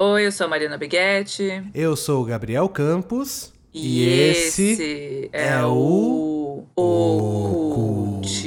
Oi, eu sou a Mariana Biguetti. Eu sou o Gabriel Campos. E, e esse, esse, é, é o Ocultismo.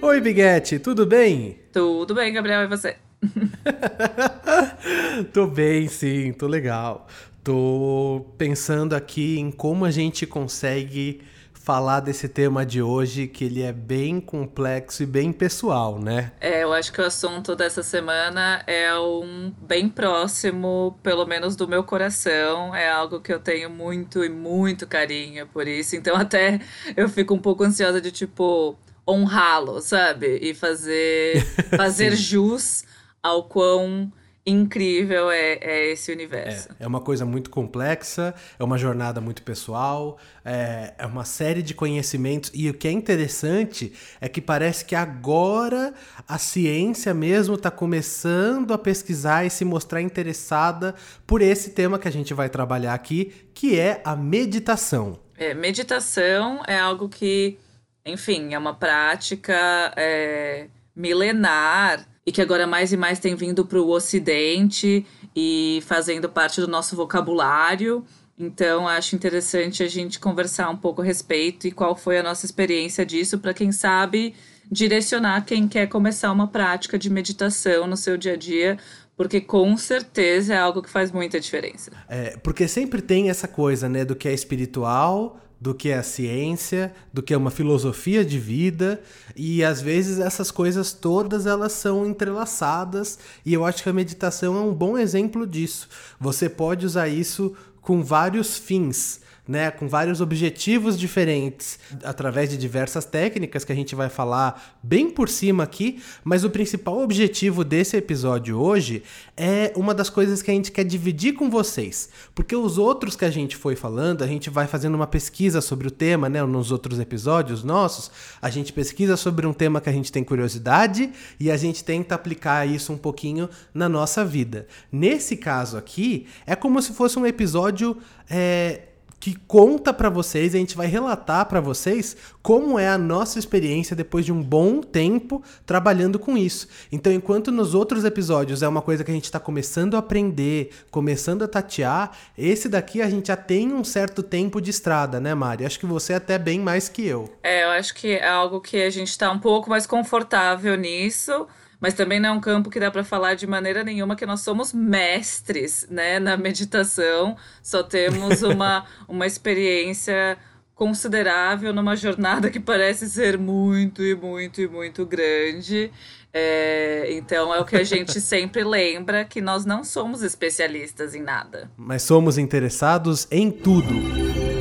Oi, Biguetti, tudo bem? Tudo bem, Gabriel, e você? tô bem, sim, tô legal. Tô pensando aqui em como a gente consegue falar desse tema de hoje, que ele é bem complexo e bem pessoal, né? É, eu acho que o assunto dessa semana é um bem próximo, pelo menos do meu coração. É algo que eu tenho muito e muito carinho por isso. Então até eu fico um pouco ansiosa de tipo honrá-lo, sabe? E fazer fazer jus ao quão incrível é, é esse universo. É, é, uma coisa muito complexa, é uma jornada muito pessoal, é, é uma série de conhecimentos. E o que é interessante é que parece que agora a ciência mesmo está começando a pesquisar e se mostrar interessada por esse tema que a gente vai trabalhar aqui, que é a meditação. É, meditação é algo que, enfim, é uma prática é, milenar e que agora mais e mais tem vindo para o Ocidente e fazendo parte do nosso vocabulário. Então, acho interessante a gente conversar um pouco a respeito e qual foi a nossa experiência disso, para quem sabe direcionar quem quer começar uma prática de meditação no seu dia a dia, porque com certeza é algo que faz muita diferença. É, porque sempre tem essa coisa, né, do que é espiritual, do que é a ciência, do que é uma filosofia de vida, e às vezes essas coisas todas elas são entrelaçadas, e eu acho que a meditação é um bom exemplo disso. Você pode usar isso com vários fins né, com vários objetivos diferentes, através de diversas técnicas que a gente vai falar bem por cima aqui, mas o principal objetivo desse episódio hoje é uma das coisas que a gente quer dividir com vocês, porque os outros que a gente foi falando, a gente vai fazendo uma pesquisa sobre o tema, né, nos outros episódios nossos, a gente pesquisa sobre um tema que a gente tem curiosidade e a gente tenta aplicar isso um pouquinho na nossa vida. Nesse caso aqui, é como se fosse um episódio é, que conta para vocês, a gente vai relatar para vocês como é a nossa experiência depois de um bom tempo trabalhando com isso. Então, enquanto nos outros episódios é uma coisa que a gente está começando a aprender, começando a tatear, esse daqui a gente já tem um certo tempo de estrada, né, Mari? Acho que você é até bem mais que eu. É, eu acho que é algo que a gente está um pouco mais confortável nisso mas também não é um campo que dá para falar de maneira nenhuma que nós somos mestres, né, na meditação. Só temos uma, uma experiência considerável numa jornada que parece ser muito e muito e muito grande. É, então é o que a gente sempre lembra que nós não somos especialistas em nada. Mas somos interessados em tudo.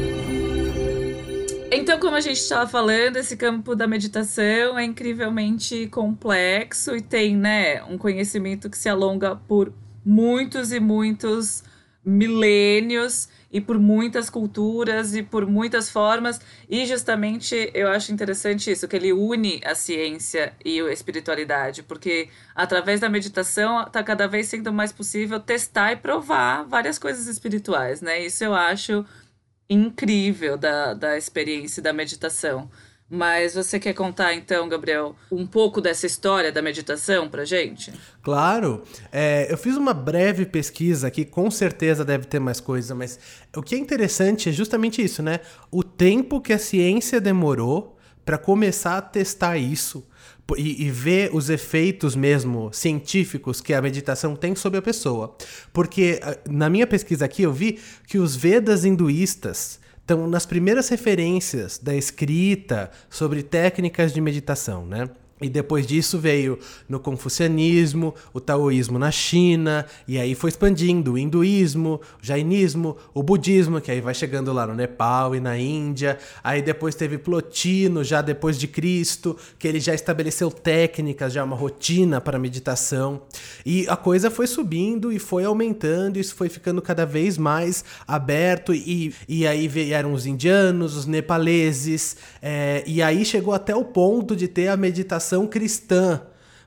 Então, como a gente estava falando, esse campo da meditação é incrivelmente complexo e tem, né, um conhecimento que se alonga por muitos e muitos milênios e por muitas culturas e por muitas formas. E justamente eu acho interessante isso, que ele une a ciência e a espiritualidade, porque através da meditação está cada vez sendo mais possível testar e provar várias coisas espirituais, né? Isso eu acho incrível da, da experiência da meditação. Mas você quer contar então, Gabriel, um pouco dessa história da meditação pra gente? Claro. É, eu fiz uma breve pesquisa aqui, com certeza deve ter mais coisa, mas o que é interessante é justamente isso, né? O tempo que a ciência demorou para começar a testar isso e, e, ver os efeitos mesmo científicos que a meditação tem sobre a pessoa. Porque ah, na minha pesquisa aqui eu vi que os Vedas hinduístas estão nas primeiras referências da escrita sobre técnicas de meditação, né? E depois disso veio no confucianismo, o taoísmo na China, e aí foi expandindo o hinduísmo, o jainismo, o budismo, que aí vai chegando lá no Nepal e na Índia. Aí depois teve Plotino, já depois de Cristo, que ele já estabeleceu técnicas, já uma rotina para meditação. E a coisa foi subindo e foi aumentando, isso foi ficando cada vez mais aberto. E, e aí vieram os indianos, os nepaleses, é, e aí chegou até o ponto de ter a meditação meditação cristã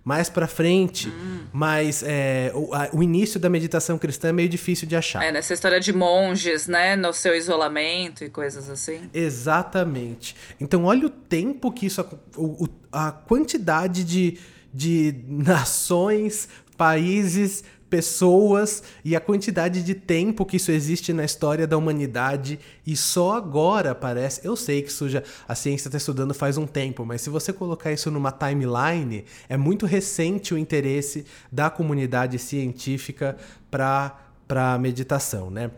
mais para frente, hum. mas é, o, a, o, início da meditação cristã é meio difícil de achar. É, nessa história de monges, né, no seu isolamento e coisas assim. Exatamente. Então, olha o tempo que isso, o, a quantidade de, de nações, países, pessoas e a quantidade de tempo que isso existe na história da humanidade e só agora parece. Eu sei que isso já, a ciência está estudando faz um tempo, mas se você colocar isso numa timeline, é muito recente o interesse da comunidade científica para para meditação, né?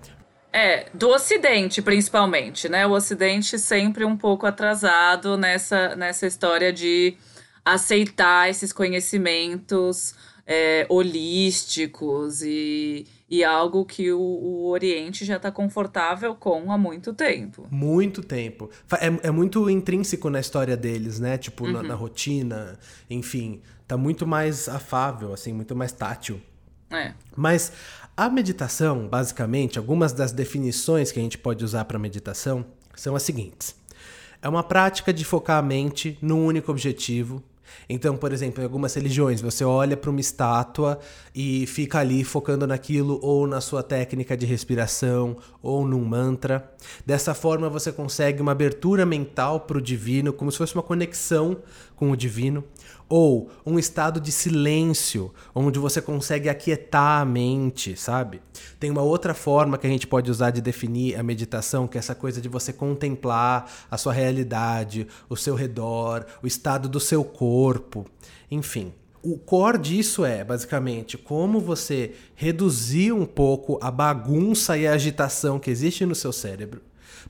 É, do Ocidente, principalmente, né? O Ocidente sempre um pouco atrasado nessa, nessa história de aceitar esses conhecimentos é, holísticos e, e algo que o, o Oriente já está confortável com há muito tempo. Muito tempo. É, é muito intrínseco na história deles, né? Tipo, uhum. na, na, rotina, enfim. Tá muito mais afável, assim, muito mais tátil. É. Mas a meditação, basicamente, algumas das definições que a gente pode usar para meditação são as seguintes. É uma prática de focar a mente num único objetivo então, por exemplo, em algumas religiões, você olha para uma estátua e fica ali focando naquilo ou na sua técnica de respiração ou num mantra. Dessa forma, você consegue uma abertura mental para o divino, como se fosse uma conexão com o divino ou um estado de silêncio, onde você consegue aquietar a mente, sabe? Tem uma outra forma que a gente pode usar de definir a meditação, que é essa coisa de você contemplar a sua realidade, o seu redor, o estado do seu corpo, enfim. O core disso é, basicamente, como você reduzir um pouco a bagunça e a agitação que existe no seu cérebro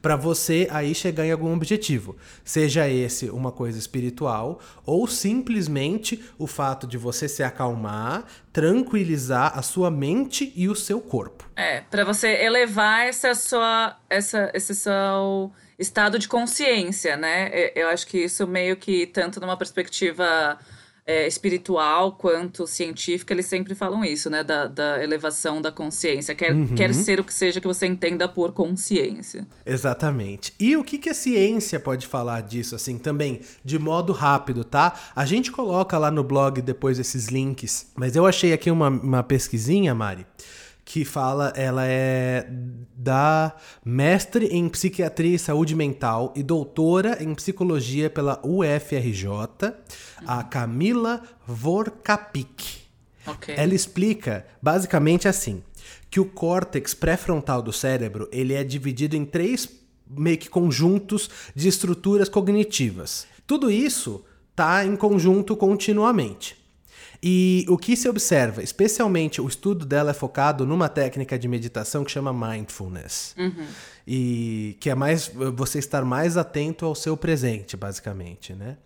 para você aí chegar em algum objetivo. Seja esse uma coisa espiritual ou simplesmente o fato de você se acalmar, tranquilizar a sua mente e o seu corpo. É, para você elevar essa sua essa esse seu estado de consciência, né? Eu acho que isso meio que tanto numa perspectiva é, espiritual quanto científica, eles sempre falam isso, né? Da, da elevação da consciência. Quer, uhum. quer ser o que seja que você entenda por consciência. Exatamente. E o que, que a ciência pode falar disso, assim, também, de modo rápido, tá? A gente coloca lá no blog depois esses links, mas eu achei aqui uma, uma pesquisinha, Mari que fala, ela é da mestre em psiquiatria e saúde mental e doutora em psicologia pela UFRJ, a Camila Vorkapik. Okay. Ela explica basicamente assim, que o córtex pré-frontal do cérebro, ele é dividido em três meio que conjuntos de estruturas cognitivas. Tudo isso tá em conjunto continuamente. E o que se observa, especialmente o estudo dela é focado numa técnica de meditação que chama mindfulness. Uhum. E que é mais você estar mais atento ao seu presente, basicamente, né?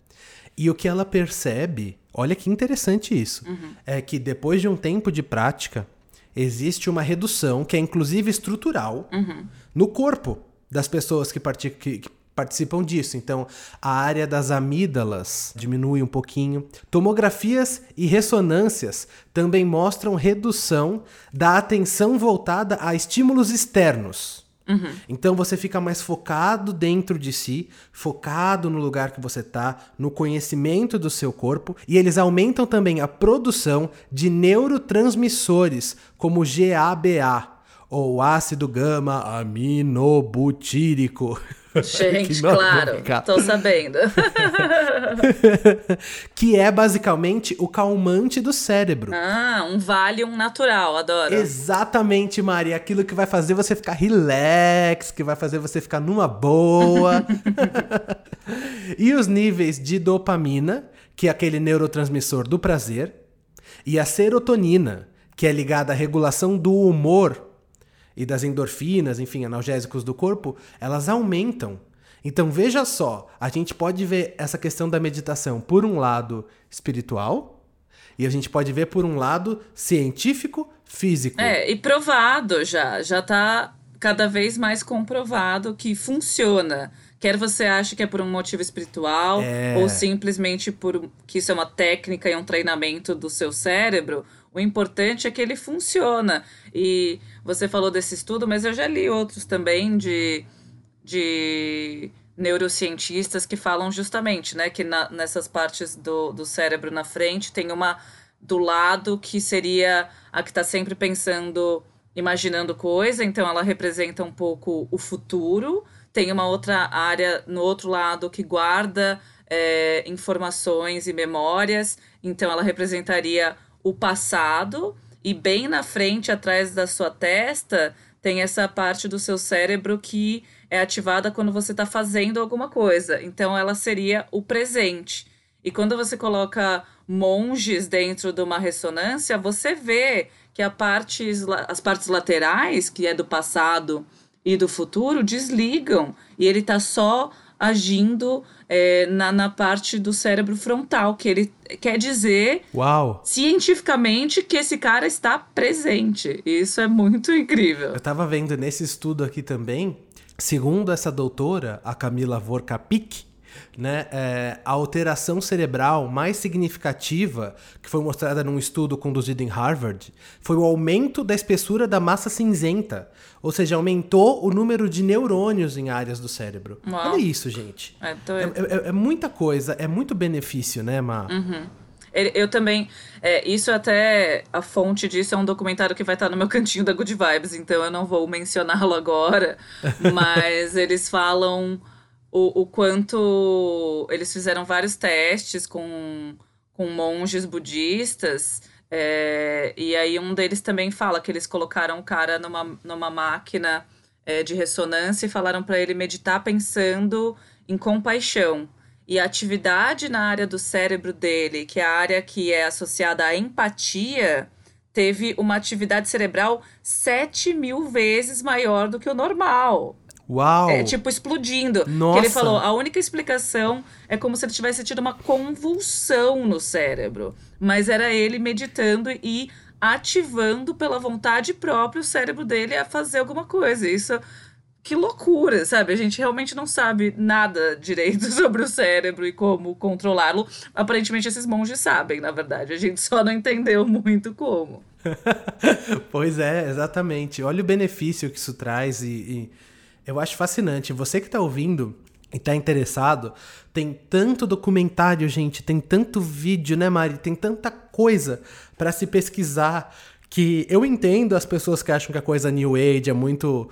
E o que ela percebe, olha que interessante isso, uhum. é que depois de um tempo de prática, existe uma redução, que é inclusive estrutural, uhum. no corpo das pessoas que, que, que participam disso. Então, a área das amígdalas diminui um pouquinho. Tomografias e ressonâncias também mostram redução da atenção voltada a estímulos externos. Uhum. Então você fica mais focado dentro de si, focado no lugar que você está, no conhecimento do seu corpo, e eles aumentam também a produção de neurotransmissores como GABA, ou ácido gama aminobutírico. Gente, claro, tô sabendo. que é basicamente o calmante do cérebro. Ah, um Valium natural, adoro. Exatamente, Mari. Aquilo que vai fazer você ficar relax, que vai fazer você ficar numa boa. e os níveis de dopamina, que é aquele neurotransmissor do prazer, e a serotonina, que é ligada à regulação do humor e das endorfinas, enfim, analgésicos do corpo, elas aumentam. Então veja só, a gente pode ver essa questão da meditação por um lado espiritual e a gente pode ver por um lado científico, físico. É, e provado já, já tá cada vez mais comprovado que funciona. Quer você ache que é por um motivo espiritual é... ou simplesmente por que isso é uma técnica e um treinamento do seu cérebro, o importante é que ele funciona. E você falou desse estudo, mas eu já li outros também de, de neurocientistas que falam justamente, né, que na, nessas partes do, do cérebro na frente tem uma do lado que seria a que está sempre pensando, imaginando coisa, então ela representa um pouco o futuro. Tem uma outra área no outro lado que guarda é, informações e memórias. Então, ela representaria o passado, e bem na frente, atrás da sua testa, tem essa parte do seu cérebro que é ativada quando você está fazendo alguma coisa. Então, ela seria o presente. E quando você coloca monges dentro de uma ressonância, você vê que a as partes laterais, que é do passado e do futuro, desligam. E ele está só agindo é, na, na parte do cérebro frontal, que ele quer dizer Uau. cientificamente que esse cara está presente. Isso é muito incrível. Eu estava vendo nesse estudo aqui também, segundo essa doutora, a Camila Vorkapik, né, é, a alteração cerebral mais significativa, que foi mostrada num estudo conduzido em Harvard, foi o aumento da espessura da massa cinzenta. Ou seja, aumentou o número de neurônios em áreas do cérebro. Uau. Olha isso, gente. É, é, é, é, muita coisa, é muito benefício, né, Ma? Uhum. Eu também. É, isso até. A fonte disso é um documentário que vai estar no meu cantinho da Good Vibes, então eu não vou mencioná-lo agora. mas eles falam o, o quanto eles fizeram vários testes com, com monges budistas. É, e aí um deles também fala que eles colocaram o cara numa, numa máquina é, de ressonância e falaram para ele meditar pensando em compaixão. E a atividade na área do cérebro dele, que é a área que é associada à empatia, teve uma atividade cerebral 7 mil vezes maior do que o normal. Uau! É, tipo, explodindo. Nossa! Que ele falou, a única explicação é como se ele tivesse tido uma convulsão no cérebro. Mas era ele meditando e ativando pela vontade própria o cérebro dele a fazer alguma coisa. Isso que loucura, sabe? A gente realmente não sabe nada direito sobre o cérebro e como controlá-lo. Aparentemente, esses monges sabem, na verdade. A gente só não entendeu muito como. pois é, exatamente. Olha o benefício que isso traz e, e eu acho fascinante. Você que está ouvindo e está interessado, tem tanto documentário, gente, tem tanto vídeo, né, Mari? Tem tanta coisa para se pesquisar que eu entendo as pessoas que acham que a coisa New Age é muito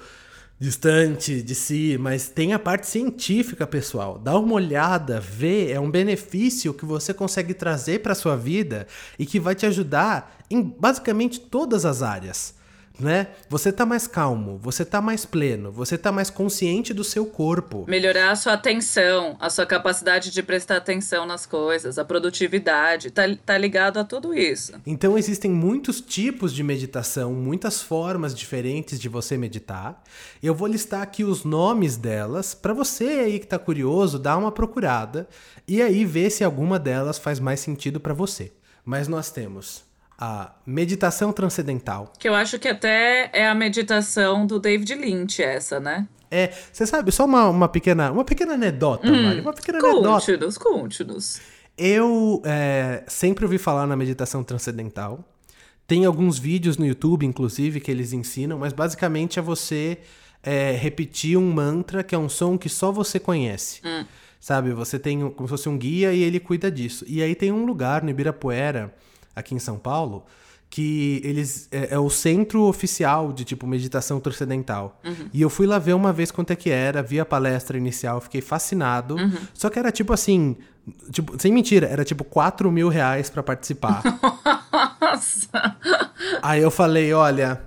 distante de si, mas tem a parte científica, pessoal. Dá uma olhada, vê, é um benefício que você consegue trazer para sua vida e que vai te ajudar em basicamente todas as áreas né? Você tá mais calmo, você tá mais pleno, você tá mais consciente do seu corpo. Melhorar a sua atenção, a sua capacidade de prestar atenção nas coisas, a produtividade, tá, tá ligado a tudo isso. Então existem muitos tipos de meditação, muitas formas diferentes de você meditar. Eu vou listar aqui os nomes delas para você aí que tá curioso, dar uma procurada e aí ver se alguma delas faz mais sentido para você. Mas nós temos a meditação transcendental. Que eu acho que até é a meditação do David Lynch, essa, né? É, você sabe, só uma, uma pequena uma pequena anedota, hum, Mari, uma pequena conte-nos, anedota. Conte-nos, Eu é, sempre ouvi falar na meditação transcendental. Tem alguns vídeos no YouTube, inclusive, que eles ensinam, mas basicamente é você é, repetir um mantra que é um som que só você conhece. Hum. Sabe, você tem como se fosse um guia e ele cuida disso. E aí tem um lugar no Ibirapuera aqui em São Paulo, que eles é, é, o centro oficial de tipo meditação transcendental. Uhum. E eu fui lá ver uma vez quanto é que era, vi a palestra inicial, fiquei fascinado. Uhum. Só que era tipo assim, tipo, sem mentira, era tipo 4 mil reais pra participar. Nossa! Aí eu falei, olha,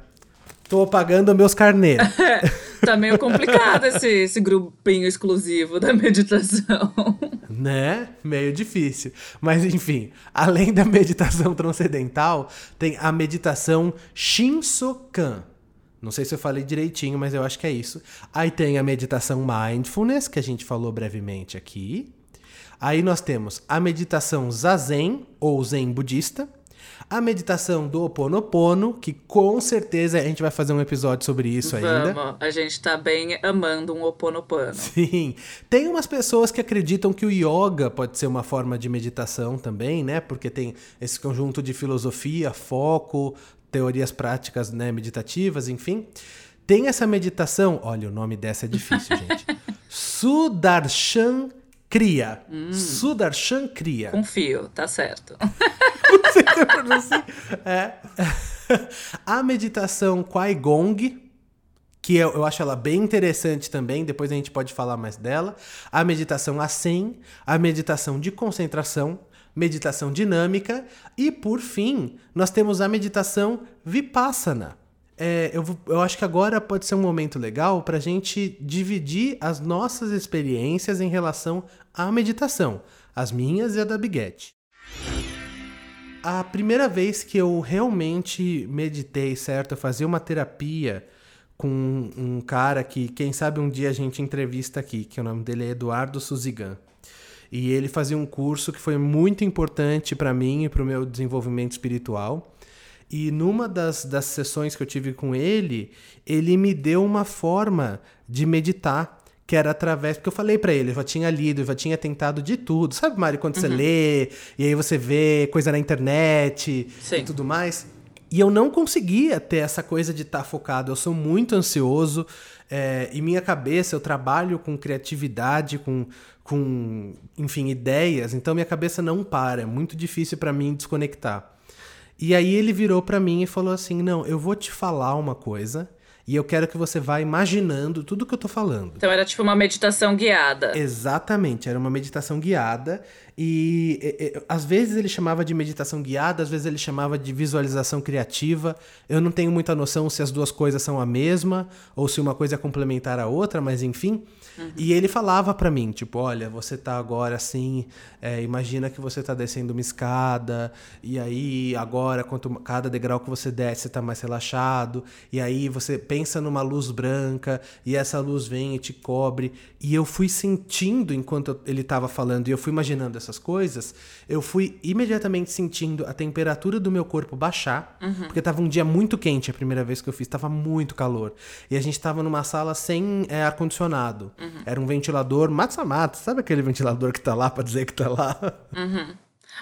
tô pagando meus carnês. tá meio complicado esse, esse grupinho exclusivo da meditação. Né? Meio difícil. Mas enfim, além da meditação transcendental, tem a meditação Shinsokan. Não sei se eu falei direitinho, mas eu acho que é isso. Aí tem a meditação Mindfulness, que a gente falou brevemente aqui. Aí nós temos a meditação Zazen, ou Zen budista a meditação do Ho Oponopono, que com certeza a gente vai fazer um episódio sobre isso Vamos. ainda. A gente tá bem amando um Ho Oponopono. Sim. Tem umas pessoas que acreditam que o yoga pode ser uma forma de meditação também, né? Porque tem esse conjunto de filosofia, foco, teorias práticas, né, meditativas, enfim. Tem essa meditação, olha, o nome dessa é difícil, gente. Sudarshan Kriya. Hum. Sudarshan Kriya. Confio, tá certo. É. A meditação Qui Gong, que eu, eu acho ela bem interessante também, depois a gente pode falar mais dela. A meditação a 100, a meditação de concentração, meditação dinâmica e, por fim, nós temos a meditação vipassana. É, eu, eu acho que agora pode ser um momento legal para a gente dividir as nossas experiências em relação à meditação, as minhas e a da Biguete. A primeira vez que eu realmente meditei, certo? Eu fazia uma terapia com um cara que, quem sabe um dia a gente entrevista aqui, que o nome dele é Eduardo Suzigan. E ele fazia um curso que foi muito importante para mim e para o meu desenvolvimento espiritual. E numa das, das sessões que eu tive com ele, ele me deu uma forma de meditar que era através. Porque eu falei para ele, eu já tinha lido, eu já tinha tentado de tudo. Sabe, Mari, quando uhum. você lê e aí você vê coisa na internet Sim. e tudo mais? E eu não conseguia ter essa coisa de estar tá focado. Eu sou muito ansioso. É, e minha cabeça, eu trabalho com criatividade, com, com, enfim, ideias. Então minha cabeça não para. É muito difícil para mim desconectar. E aí ele virou para mim e falou assim: "Não, eu vou te falar uma coisa e eu quero que você vá imaginando tudo que eu tô falando. Então era tipo uma meditação guiada. Exatamente, era uma meditação guiada. E, e, e, às vezes ele chamava de meditação guiada, às vezes ele chamava de visualização criativa. Eu não tenho muita noção se as duas coisas são a mesma ou se uma coisa é complementar a outra, mas enfim. Uhum. E ele falava para mim, tipo, olha, você tá agora assim, é, imagina que você tá descendo uma escada, e aí agora, quanto cada degrau que você desce, você tá mais relaxado, e aí você pensa numa luz branca, e essa luz vem e te cobre. E eu fui sentindo enquanto ele tava falando, e eu fui imaginando essas coisas, eu fui imediatamente sentindo a temperatura do meu corpo baixar, uhum. porque tava um dia muito quente a primeira vez que eu fiz, tava muito calor. E a gente tava numa sala sem é, ar-condicionado. Uhum. Era um ventilador mata-mata. Sabe aquele ventilador que tá lá pra dizer que tá lá? Uhum.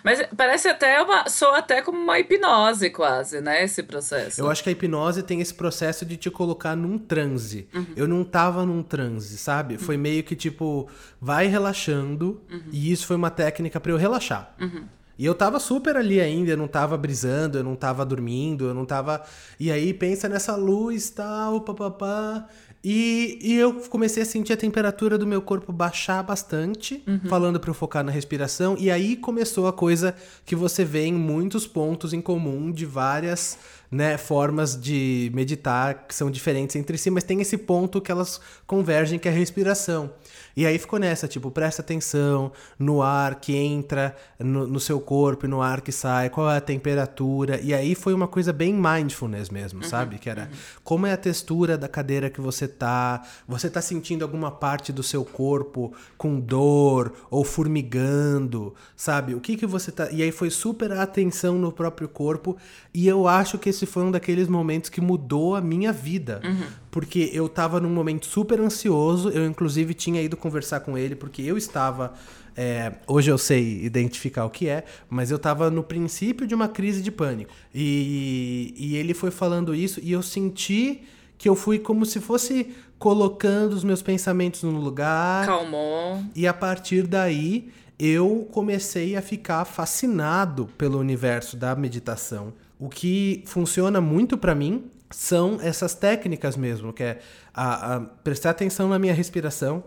Mas parece até uma. soa até como uma hipnose, quase, né? Esse processo. Eu acho que a hipnose tem esse processo de te colocar num transe. Uhum. Eu não tava num transe, sabe? Uhum. Foi meio que tipo, vai relaxando. Uhum. E isso foi uma técnica para eu relaxar. Uhum. E eu tava super ali ainda, eu não tava brisando, eu não tava dormindo, eu não tava. E aí pensa nessa luz tal, papapá. E, e eu comecei a sentir a temperatura do meu corpo baixar bastante, uhum. falando para eu focar na respiração. E aí começou a coisa que você vê em muitos pontos em comum de várias né, formas de meditar que são diferentes entre si, mas tem esse ponto que elas convergem, que é a respiração. E aí ficou nessa, tipo, presta atenção no ar que entra no, no, seu corpo e no ar que sai, qual é a temperatura. E aí foi uma coisa bem mindfulness mesmo, uhum, sabe? Que era uhum. como é a textura da cadeira que você tá, você tá sentindo alguma parte do seu corpo com dor ou formigando, sabe? O que que você tá. E aí foi super atenção no próprio corpo. E eu acho que esse foi um daqueles momentos que mudou a minha vida. Uhum porque eu tava num momento super ansioso. Eu, inclusive, tinha ido conversar com ele, porque eu estava. É, hoje eu sei identificar o que é, mas eu estava no princípio de uma crise de pânico. E, e ele foi falando isso, e eu senti que eu fui como se fosse colocando os meus pensamentos no lugar. Calmou. E a partir daí eu comecei a ficar fascinado pelo universo da meditação. O que funciona muito para mim são essas técnicas mesmo, que é a, a prestar atenção na minha respiração,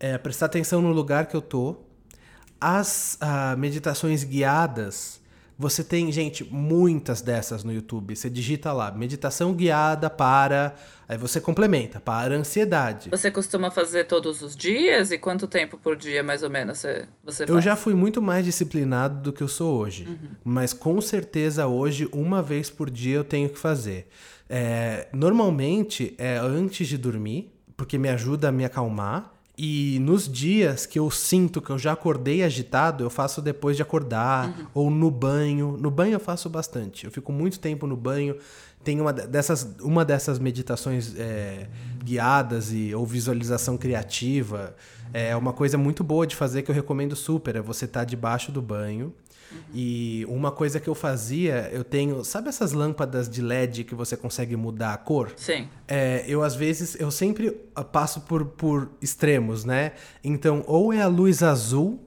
é, prestar atenção no lugar que eu tô. As a, meditações guiadas, você tem, gente, muitas dessas no YouTube. Você digita lá, meditação guiada para. Aí você complementa, para ansiedade. Você costuma fazer todos os dias? E quanto tempo por dia, mais ou menos, você, você Eu já fui muito mais disciplinado do que eu sou hoje. Uhum. Mas com certeza hoje, uma vez por dia, eu tenho que fazer. É, normalmente é antes de dormir, porque me ajuda a me acalmar. E nos dias que eu sinto que eu já acordei agitado, eu faço depois de acordar, uhum. ou no banho. No banho eu faço bastante. Eu fico muito tempo no banho. Tem uma dessas, uma dessas meditações é, guiadas e, ou visualização criativa. É uma coisa muito boa de fazer que eu recomendo super. É você estar tá debaixo do banho Uhum. E uma coisa que eu fazia, eu tenho. Sabe essas lâmpadas de LED que você consegue mudar a cor? Sim. É, eu, às vezes, eu sempre passo por, por extremos, né? Então, ou é a luz azul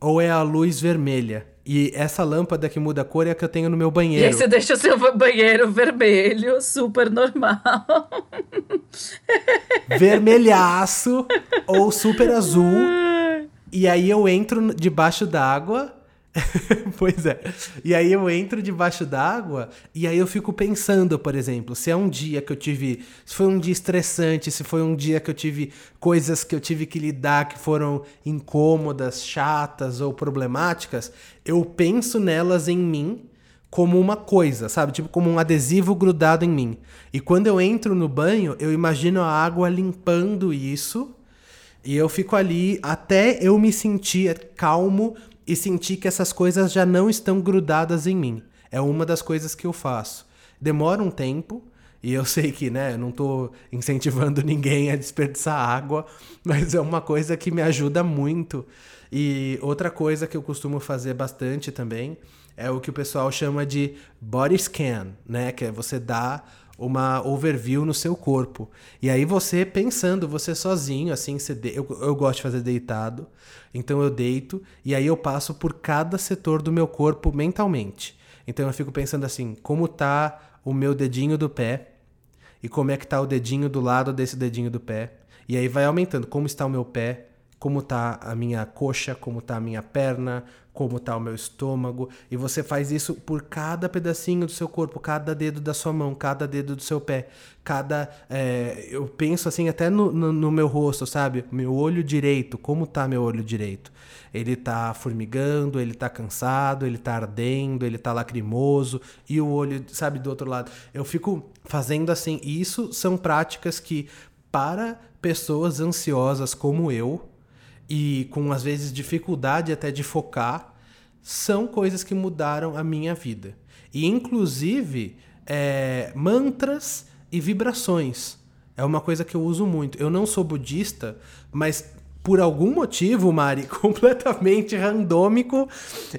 ou é a luz vermelha. E essa lâmpada que muda a cor é a que eu tenho no meu banheiro. E aí você deixa o seu banheiro vermelho, super normal. Vermelhaço ou super azul. E aí eu entro debaixo d'água pois é. E aí eu entro debaixo d'água e aí eu fico pensando, por exemplo, se é um dia que eu tive. Se foi um dia estressante, se foi um dia que eu tive coisas que eu tive que lidar que foram incômodas, chatas ou problemáticas, eu penso nelas em mim como uma coisa, sabe? Tipo, como um adesivo grudado em mim. E quando eu entro no banho, eu imagino a água limpando isso. E eu fico ali até eu me sentir calmo e sentir que essas coisas já não estão grudadas em mim. É uma das coisas que eu faço. Demora um tempo, e eu sei que, né, não estou incentivando ninguém a desperdiçar água, mas é uma coisa que me ajuda muito. E outra coisa que eu costumo fazer bastante também é o que o pessoal chama de body scan, né, que é você dar uma overview no seu corpo. E aí você pensando, você sozinho, assim, você de... eu, eu gosto de fazer deitado, então eu deito e aí eu passo por cada setor do meu corpo mentalmente. Então eu fico pensando assim, como tá o meu dedinho do pé e como é que tá o dedinho do lado desse dedinho do pé. E aí vai aumentando como está o meu pé, como tá a minha coxa, como tá a minha perna, como está o meu estômago, e você faz isso por cada pedacinho do seu corpo, cada dedo da sua mão, cada dedo do seu pé, cada. É, eu penso assim até no, no, no, meu rosto, sabe? Meu olho direito, como tá meu olho direito? Ele tá formigando, ele tá cansado, ele tá ardendo, ele tá lacrimoso, e o olho, sabe, do outro lado. Eu fico fazendo assim, e isso são práticas que, para pessoas ansiosas como eu, e com às vezes dificuldade até de focar, são coisas que mudaram a minha vida. E inclusive é, mantras e vibrações. É uma coisa que eu uso muito. Eu não sou budista, mas por algum motivo, Mari, completamente randômico,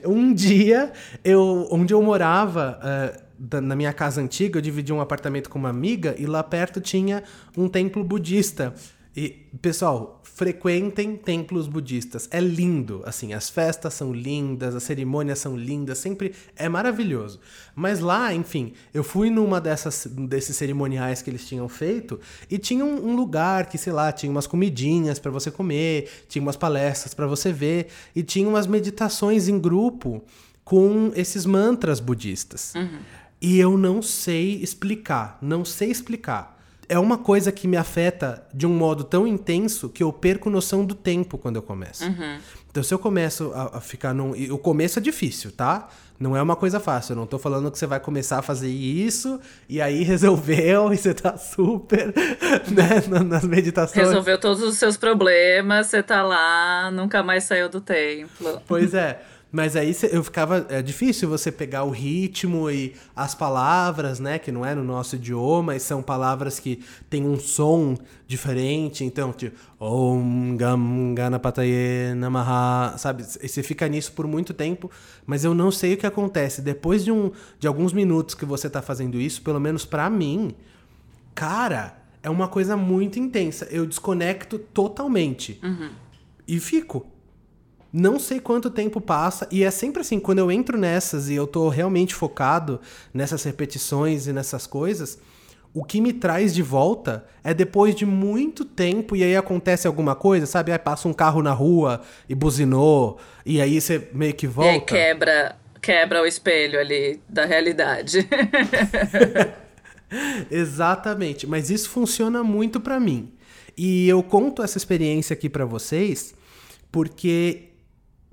um dia eu, onde eu morava, uh, na minha casa antiga, eu dividi um apartamento com uma amiga e lá perto tinha um templo budista. E, pessoal, frequentem templos budistas. É lindo, assim, as festas são lindas, as cerimônias são lindas, sempre é maravilhoso. Mas lá, enfim, eu fui numa dessas desses cerimoniais que eles tinham feito e tinha um, um lugar que, sei lá, tinha umas comidinhas para você comer, tinha umas palestras para você ver e tinha umas meditações em grupo com esses mantras budistas. Uhum. E eu não sei explicar, não sei explicar é uma coisa que me afeta de um modo tão intenso que eu perco noção do tempo quando eu começo. Uhum. Então, se eu começo a, a, ficar num. O começo é difícil, tá? Não é uma coisa fácil. Eu não tô falando que você vai começar a fazer isso e aí resolveu e você tá super, né, nas meditações. Resolveu todos os seus problemas, você tá lá, nunca mais saiu do templo. Pois é. Mas aí eu ficava. É difícil você pegar o ritmo e as palavras, né? Que não é no nosso idioma, e são palavras que têm um som diferente. Então, tipo, Om Gam Ganapataye Namaha, sabe? E você fica nisso por muito tempo, mas eu não sei o que acontece. Depois de, um, de alguns minutos que você tá fazendo isso, pelo menos para mim, cara, é uma coisa muito intensa. Eu desconecto totalmente. Uhum. E fico. Não sei quanto tempo passa, e é sempre assim, quando eu entro nessas e eu tô realmente focado nessas repetições e nessas coisas, o que me traz de volta é depois de muito tempo e aí acontece alguma coisa, sabe? Aí passa um carro na rua e buzinou, e aí você meio que volta. E aí quebra, quebra o espelho ali da realidade. Exatamente, mas isso funciona muito para mim. E eu conto essa experiência aqui para vocês porque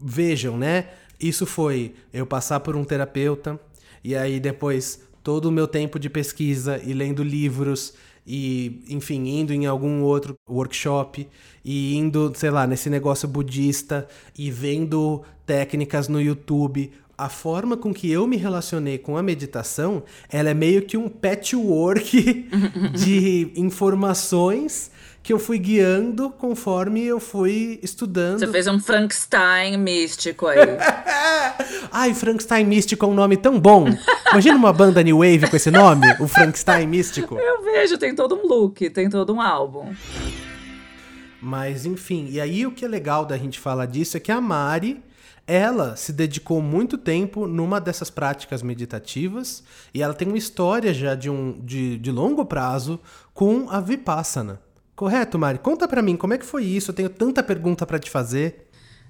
vejam, né? Isso foi eu passar por um terapeuta e aí depois todo o meu tempo de pesquisa e lendo livros e, enfim, indo em algum outro workshop e indo, sei lá, nesse negócio budista e vendo técnicas no YouTube. A forma com que eu me relacionei com a meditação, ela é meio que um patchwork de informações que eu fui guiando conforme eu fui estudando. Você fez um Frankenstein místico aí. Ai, Frankenstein místico é um nome tão bom. Imagina uma banda New Wave com esse nome, o Frankenstein místico. Eu vejo, tem todo um look, tem todo um álbum. Mas enfim, e aí o que é legal da gente falar disso é que a Mari, ela se dedicou muito tempo numa dessas práticas meditativas e ela tem uma história já de, um, de, de longo prazo com a Vipassana. Correto, Mari? Conta para mim, como é que foi isso? Eu tenho tanta pergunta para te fazer.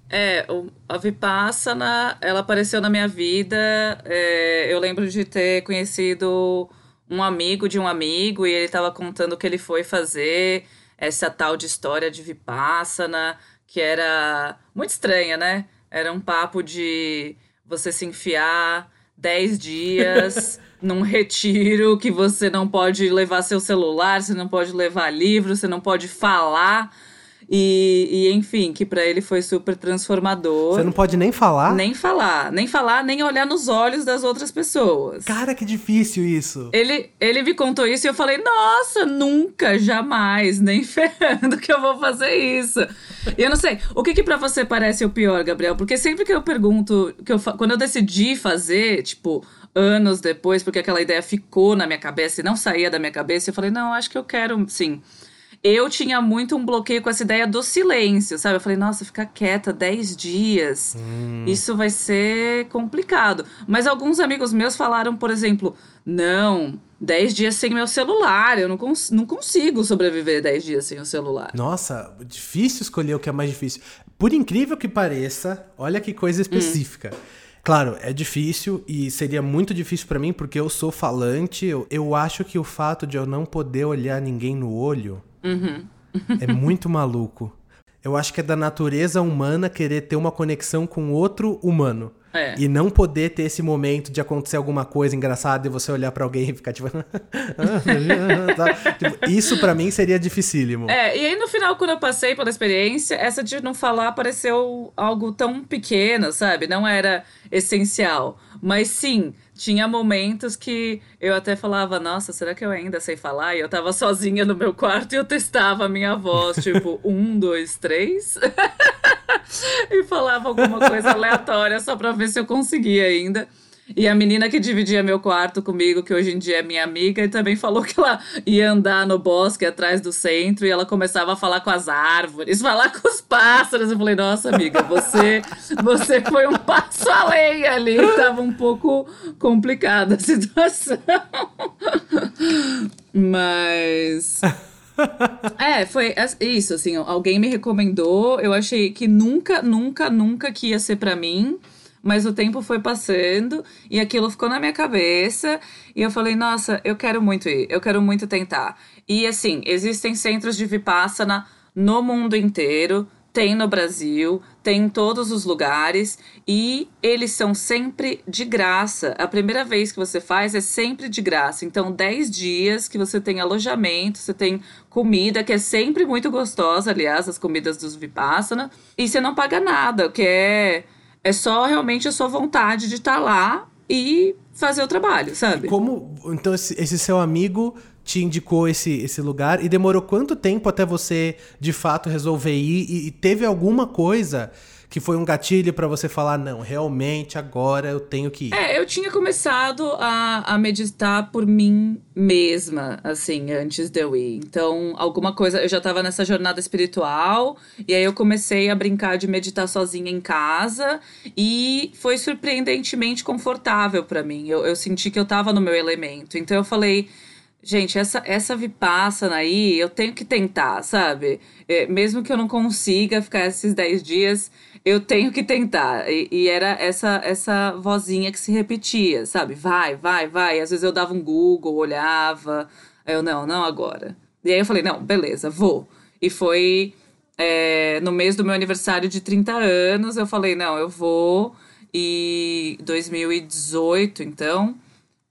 É, a Vipassana, ela apareceu na minha vida. É, eu lembro de ter conhecido um amigo de um amigo e ele estava contando que ele foi fazer essa tal de história de Vipassana, que era muito estranha, né? Era um papo de você se enfiar 10 dias num retiro que você não pode levar seu celular, você não pode levar livro, você não pode falar e, e enfim, que para ele foi super transformador. Você não pode nem falar? Nem falar. Nem falar, nem olhar nos olhos das outras pessoas. Cara, que difícil isso. Ele, ele me contou isso e eu falei, nossa, nunca, jamais, nem ferrando que eu vou fazer isso. E eu não sei, o que que pra você parece o pior, Gabriel? Porque sempre que eu pergunto, que eu, quando eu decidi fazer, tipo, anos depois, porque aquela ideia ficou na minha cabeça e não saía da minha cabeça, eu falei, não, acho que eu quero, sim eu tinha muito um bloqueio com essa ideia do silêncio, sabe? Eu falei, nossa, ficar quieta 10 dias, hum. isso vai ser complicado. Mas alguns amigos meus falaram, por exemplo, não, 10 dias sem meu celular, eu não, cons não consigo sobreviver 10 dias sem o celular. Nossa, difícil escolher o que é mais difícil. Por incrível que pareça, olha que coisa hum. específica. Hum. Claro, é difícil e seria muito difícil para mim porque eu sou falante. Eu, eu acho que o fato de eu não poder olhar ninguém no olho Uhum. é muito maluco. Eu acho que é da natureza humana querer ter uma conexão com outro humano. É. E não poder ter esse momento de acontecer alguma coisa engraçada e você olhar para alguém e ficar tipo. tipo isso para mim seria dificílimo. É, e aí no final, quando eu passei pela experiência, essa de não falar pareceu algo tão pequeno, sabe? Não era essencial. Mas sim, tinha momentos que eu até falava, nossa, será que eu ainda sei falar? E eu tava sozinha no meu quarto e eu testava a minha voz, tipo, um, dois, três. e falava alguma coisa aleatória só pra ver se eu conseguia ainda. E a menina que dividia meu quarto comigo, que hoje em dia é minha amiga, também falou que ela ia andar no bosque atrás do centro e ela começava a falar com as árvores, falar com os pássaros. Eu falei, nossa, amiga, você, você foi um passo além ali. Tava um pouco complicada a situação. Mas. É, foi isso, assim, alguém me recomendou, eu achei que nunca, nunca, nunca que ia ser para mim. Mas o tempo foi passando e aquilo ficou na minha cabeça. E eu falei, nossa, eu quero muito ir, eu quero muito tentar. E assim, existem centros de Vipassana no mundo inteiro. Tem no Brasil, tem em todos os lugares e eles são sempre de graça. A primeira vez que você faz é sempre de graça. Então, 10 dias que você tem alojamento, você tem comida, que é sempre muito gostosa, aliás, as comidas dos Vipassana, e você não paga nada, que é é só realmente a sua vontade de estar tá lá e fazer o trabalho, sabe? Como então esse, esse, seu amigo te indicou esse, esse lugar e demorou quanto tempo até você de fato resolver ir e, e teve alguma coisa que foi um gatilho para você falar, não, realmente agora eu tenho que ir? É, eu tinha começado a, a meditar por mim mesma, assim, antes de eu ir. Então, alguma coisa, eu já tava nessa jornada espiritual, e aí eu comecei a brincar de meditar sozinha em casa, e foi surpreendentemente confortável para mim. Eu, eu senti que eu tava no meu elemento. Então eu falei. Gente, essa, essa Vipassana aí, eu tenho que tentar, sabe? É, mesmo que eu não consiga ficar esses 10 dias, eu tenho que tentar. E, e, era essa essa vozinha que se repetia, sabe? Vai, vai, vai. Às vezes eu dava um Google, olhava. Eu, não, não agora. E aí eu falei, não, beleza, vou. E foi é, no mês do meu aniversário de 30 anos, eu falei, não, eu vou. E 2018, então,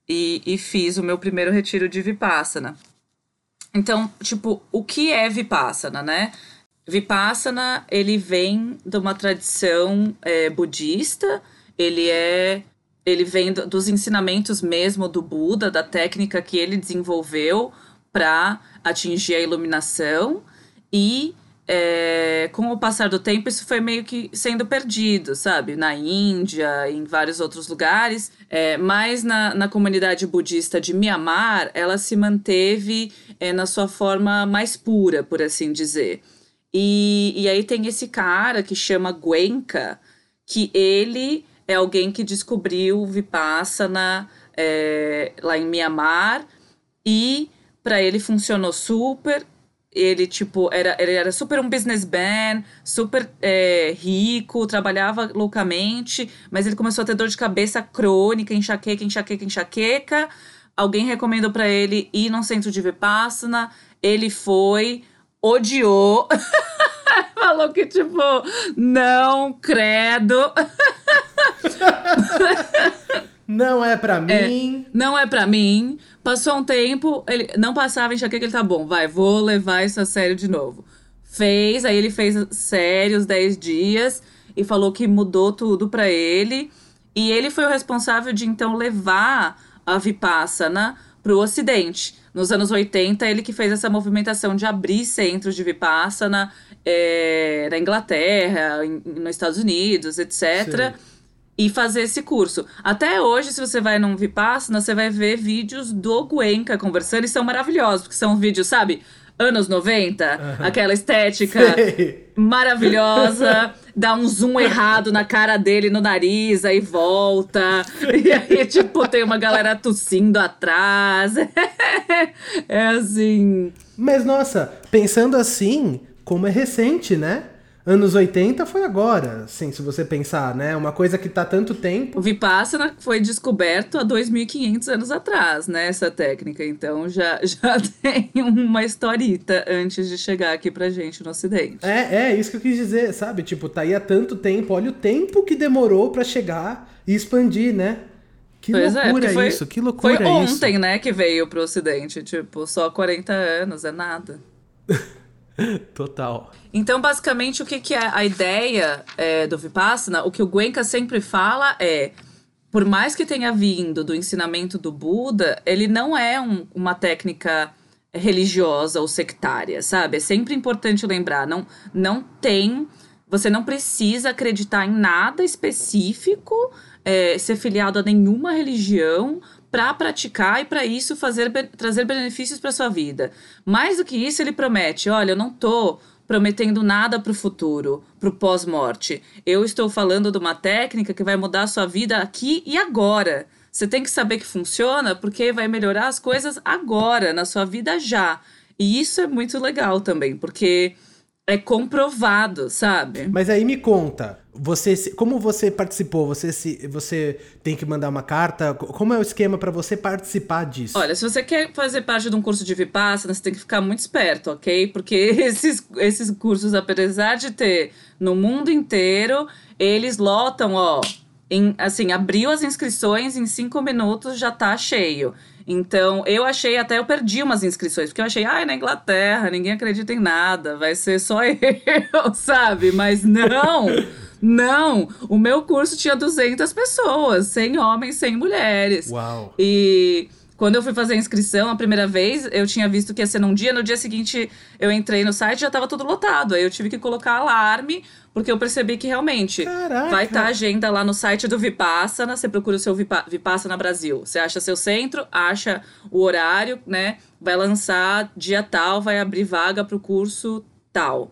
e, e fiz o meu primeiro retiro de Vipassana. Então, tipo, o que é Vipassana, né? Vipassana, ele vem de uma tradição é, budista, ele é ele vem do, dos ensinamentos mesmo do Buda, da técnica que ele desenvolveu para atingir a iluminação e é, com o passar do tempo isso foi meio que sendo perdido, sabe? Na Índia, em vários outros lugares, é, mas na, na comunidade budista de Myanmar ela se manteve é, na sua forma mais pura, por assim dizer. E, e aí tem esse cara que chama Guenka, que ele é alguém que descobriu Vipassana é, lá em Mianmar e para ele funcionou super. Ele, tipo, era, ele era super um businessman, super é, rico, trabalhava loucamente, mas ele começou a ter dor de cabeça crônica, enxaqueca, enxaqueca, enxaqueca. Alguém recomendou para ele ir num centro de Vipassana. Ele foi, odiou. Falou que, tipo, não, credo. Não é para É, mim. não é pra mim. Passou um tempo, ele não passava enxaqueca, ele tá bom, vai, vou levar isso a sério de novo. Fez, aí ele fez sério os 10 dias e falou que mudou tudo pra ele. E ele foi o responsável de então levar a Vipassana pro ocidente. Nos anos 80, ele que fez essa movimentação de abrir centros de Vipassana é, na Inglaterra, em- nos Estados Unidos, etc Sei. e fazer esse curso. Até hoje, se você vai num Vipassana, você vai ver vídeos do Guenca conversando e são maravilhosos, porque são vídeos, sabe? Anos 90, aquela estética Sei. maravilhosa, dá um zoom errado na cara dele, no nariz, aí volta. E aí, tipo, tem uma galera tossindo atrás. É assim. Mas nossa, pensando assim, como é recente, né? Anos 80 foi agora, assim, se você pensar, né? Uma coisa que tá tanto tempo. O Vipassana foi descoberto há 2.500 anos atrás, né? Essa técnica. Então já, já tem uma historita antes de chegar aqui pra gente no Ocidente. É, é isso que eu quis dizer, sabe? Tipo, tá aí há tanto tempo, olha o tempo que demorou pra chegar e expandir, né? Que Pois é, loucura porque foi- isso, que loucura Foi isso. ontem, né, que veio pro Ocidente. Tipo, só 40 anos, é nada. Total. Então, basicamente, o que, que é a ideia é, do Vipassana? O que o Guenka sempre fala é: por mais que tenha vindo do ensinamento do Buda, ele não é um- uma técnica religiosa ou sectária, sabe? É sempre importante lembrar: não, não tem. Você não precisa acreditar em nada específico, é, ser filiado a nenhuma religião para praticar e para isso fazer trazer benefícios para sua vida. Mais do que isso, ele promete: olha, eu não tô prometendo nada para o futuro, para o pós-morte. Eu estou falando de uma técnica que vai mudar a sua vida aqui e agora. Você tem que saber que funciona porque vai melhorar as coisas agora, na sua vida já. E isso é muito legal também, porque é comprovado, sabe? Mas aí me conta, você como você participou? Você se você tem que mandar uma carta? Co- Como é o esquema pra você participar disso? Olha, se você quer fazer parte de um curso de Vipassana, você tem que ficar muito esperto, ok? Porque esses, esses cursos, apesar de ter no mundo inteiro, eles lotam, ó. Em, assim, abriu as inscrições, em cinco minutos já tá cheio. Então, eu achei, até eu perdi umas inscrições, porque eu achei, ai, na Inglaterra, ninguém acredita em nada, vai ser só eu, sabe? Mas não, não. O meu curso tinha 200 pessoas, 100 homens, 100 mulheres. Uau. E quando eu fui fazer a inscrição a primeira vez, eu tinha visto que ia ser num dia, no dia seguinte eu entrei no site e já tava tudo lotado. Aí eu tive que colocar alarme, porque eu percebi que realmente Caraca. vai estar a agenda lá no site do Vipassana, você procura o seu Vipa, Vipassana Brasil. Você acha seu centro, acha o horário, né? Vai lançar dia tal, vai abrir vaga pro curso tal.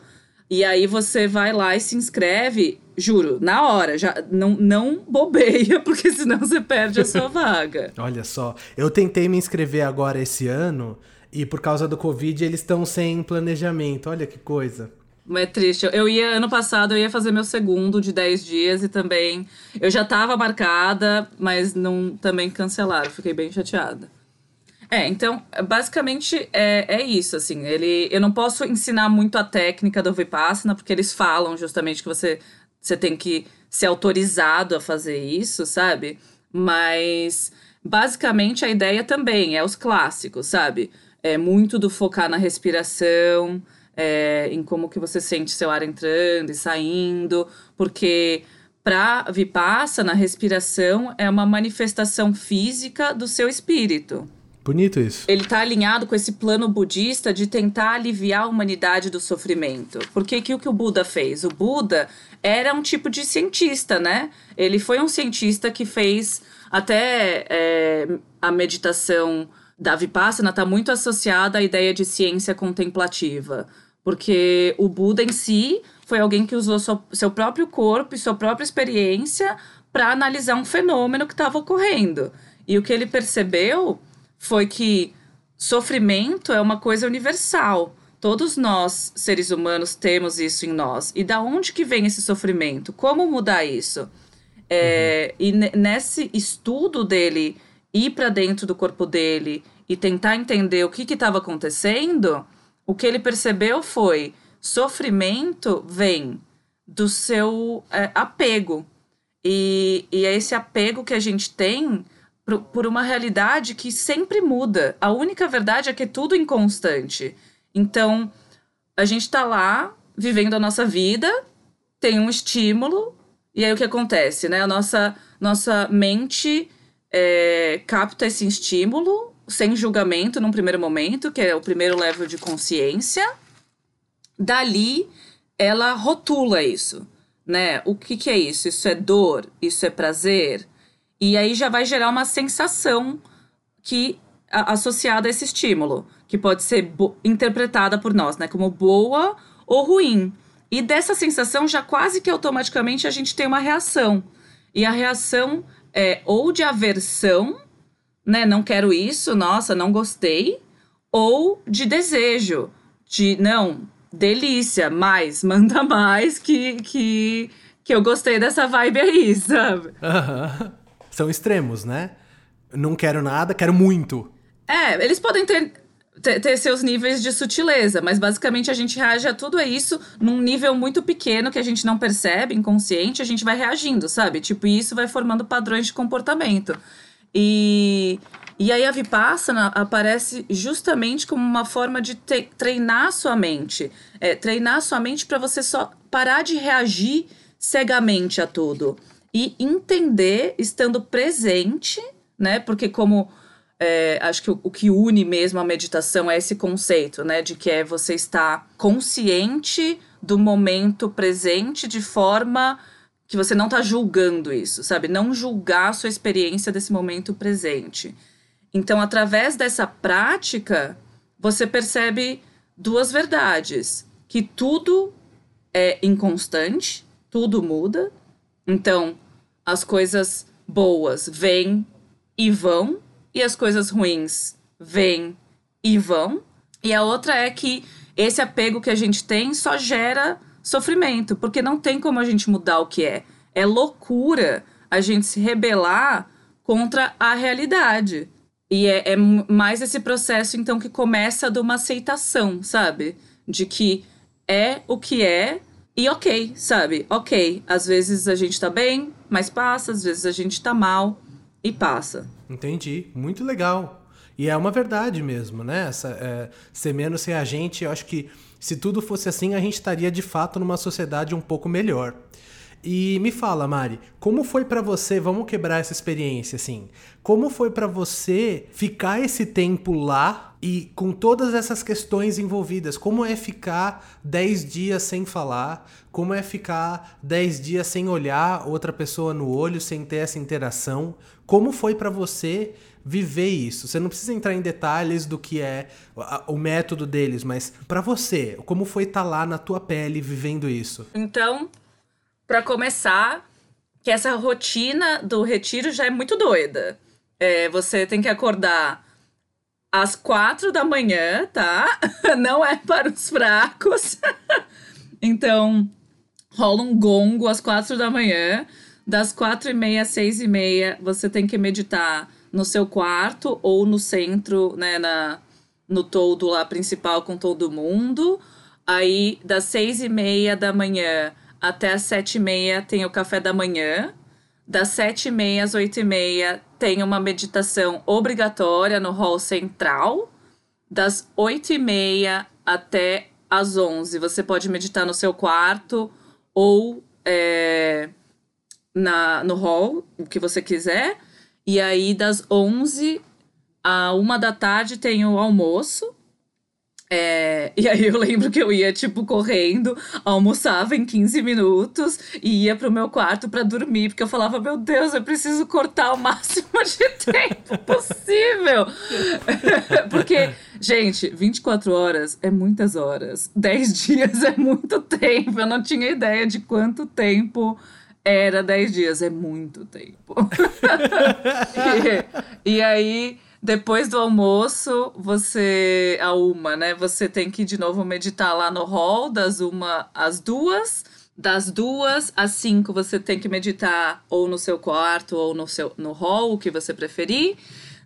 E aí você vai lá e se inscreve, juro, na hora, já não, não bobeia, porque senão você perde a sua vaga. Olha só, eu tentei me inscrever agora esse ano e por causa do Covid eles estão sem planejamento. Olha que coisa. É triste. Eu ia, ano passado, eu ia fazer meu segundo de 10 dias e também. Eu já tava marcada, mas não também cancelaram. Fiquei bem chateada. É, então, basicamente é, é isso, assim. Ele, eu não posso ensinar muito a técnica do Vipassana, porque eles falam justamente que você, você tem que ser autorizado a fazer isso, sabe? Mas, basicamente, a ideia também é os clássicos, sabe? É muito do focar na respiração, é, em como que você sente seu ar entrando e saindo, porque para Vipassana, a respiração é uma manifestação física do seu espírito. Bonito isso. Ele está alinhado com esse plano budista de tentar aliviar a humanidade do sofrimento. Porque que o que o Buda fez? O Buda era um tipo de cientista, né? Ele foi um cientista que fez até é, a meditação da Vipassana está muito associada à ideia de ciência contemplativa. Porque o Buda em si foi alguém que usou seu, seu próprio corpo e sua própria experiência para analisar um fenômeno que estava ocorrendo. E o que ele percebeu foi que sofrimento é uma coisa universal. Todos nós, seres humanos, temos isso em nós. E da onde que vem esse sofrimento? Como mudar isso? É, uhum. E nesse estudo dele ir para dentro do corpo dele e tentar entender o que estava acontecendo, o que ele percebeu foi sofrimento vem do seu é, apego. E, e é esse apego que a gente tem por, uma realidade que sempre muda. A única verdade é que é tudo inconstante. Então, a gente está lá vivendo a nossa vida, tem um estímulo, e aí o que acontece, né? A nossa, nossa mente é, capta esse estímulo sem julgamento num primeiro momento, que é o primeiro level de consciência. Dali, ela rotula isso, né? O que, que é isso? Isso é dor? Isso é prazer? E aí já vai gerar uma sensação que a, associada a esse estímulo, que pode ser interpretada por nós, né, como boa ou ruim. E dessa sensação já quase que automaticamente a gente tem uma reação. E a reação é ou de aversão, né, não quero isso, nossa, não gostei, ou de desejo, de não, delícia, mais, manda mais que que que eu gostei dessa vibe aí, sabe? Uhum. São extremos, né? Não quero nada, quero muito. É, eles podem ter, ter, ter, seus níveis de sutileza, mas basicamente a gente reage a tudo isso num nível muito pequeno que a gente não percebe, inconsciente, a gente vai reagindo, sabe? Tipo, isso vai formando padrões de comportamento. E, e aí a Vipassana aparece justamente como uma forma de te, treinar sua mente. É, treinar sua mente para você só parar de reagir cegamente a tudo. E entender, estando presente, né? Porque como é, acho que o, o, que une mesmo a meditação é esse conceito, né? De que é você estar consciente do momento presente de forma que você não está julgando isso, sabe? Não julgar a sua experiência desse momento presente. Então, através dessa prática, você percebe duas verdades: que tudo é inconstante, tudo muda. Então, as coisas boas vêm e vão, e as coisas ruins vêm e vão. E a outra é que esse apego que a gente tem só gera sofrimento, porque não tem como a gente mudar o que é. É loucura a gente se rebelar contra a realidade. E é, é mais esse processo, então, que começa de uma aceitação, sabe? De que é o que é e ok, sabe? Ok, às vezes a gente tá bem, mas passa, às vezes a gente tá mal e passa. Entendi. Muito legal. E é uma verdade mesmo, né? Essa, é, ser menos reagente, eu acho que se tudo fosse assim, a gente estaria de fato numa sociedade um pouco melhor. E me fala, Mari, como foi para você, vamos quebrar essa experiência assim. Como foi para você ficar esse tempo lá e com todas essas questões envolvidas? Como é ficar 10 dias sem falar? Como é ficar 10 dias sem olhar outra pessoa no olho, sem ter essa interação? Como foi para você viver isso? Você não precisa entrar em detalhes do que é o método deles, mas para você, como foi estar tá lá na tua pele vivendo isso? Então, para começar, que essa rotina do retiro já é muito doida. É, você tem que acordar às quatro da manhã, tá? Não é para os fracos. então, rola um gongo às quatro da manhã das quatro e meia às seis e meia, você tem que meditar no seu quarto ou no centro, né, na, no todo lá principal com todo mundo. Aí, das seis e meia da manhã até as sete e meia tem o café da manhã. Das sete e meia às oito e meia tem uma meditação obrigatória no hall central. Das oito e meia até às onze você pode meditar no seu quarto ou é, na, no hall, o que você quiser. E aí, das 11 a uma da tarde, tem o almoço. É, e aí eu lembro que eu ia, tipo, correndo, almoçava em 15 minutos e ia pro meu quarto para dormir, porque eu falava, meu Deus, eu preciso cortar o máximo de tempo possível. porque Gente, 24 horas é muitas horas. 10 dias é muito tempo. Eu não tinha ideia de quanto tempo era 10 dias. É muito tempo. e, e aí depois do almoço, você. A uma, né? Você tem que de novo meditar lá no hall, das uma às duas. Das duas às cinco, você tem que meditar ou no seu quarto ou no, seu, no hall, o que você preferir.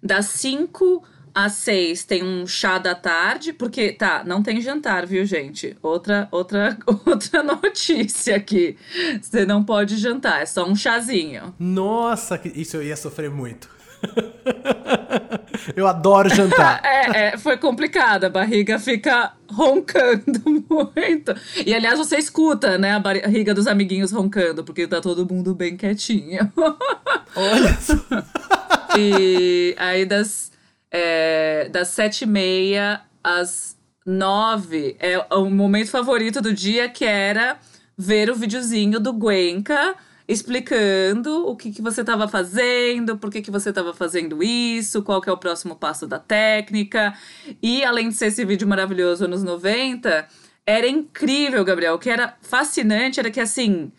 Das cinco às seis tem um chá da tarde, porque tá, não tem jantar, viu, gente? Outra outra outra notícia aqui. Você não pode jantar, é só um chazinho. Nossa, isso eu ia sofrer muito. Eu adoro jantar. é, é, foi complicado. A barriga fica roncando muito. E aliás, você escuta, né, a barriga dos amiguinhos roncando, porque tá todo mundo bem quietinho. Olha. E aí das, é, das sete e meia às nove é o momento favorito do dia, que era ver o videozinho do Guenca explicando o que, que você estava fazendo, por que, que você estava fazendo isso, qual que é o próximo passo da técnica. E além de ser esse vídeo maravilhoso anos 90, era incrível, Gabriel. O que era fascinante era que assim,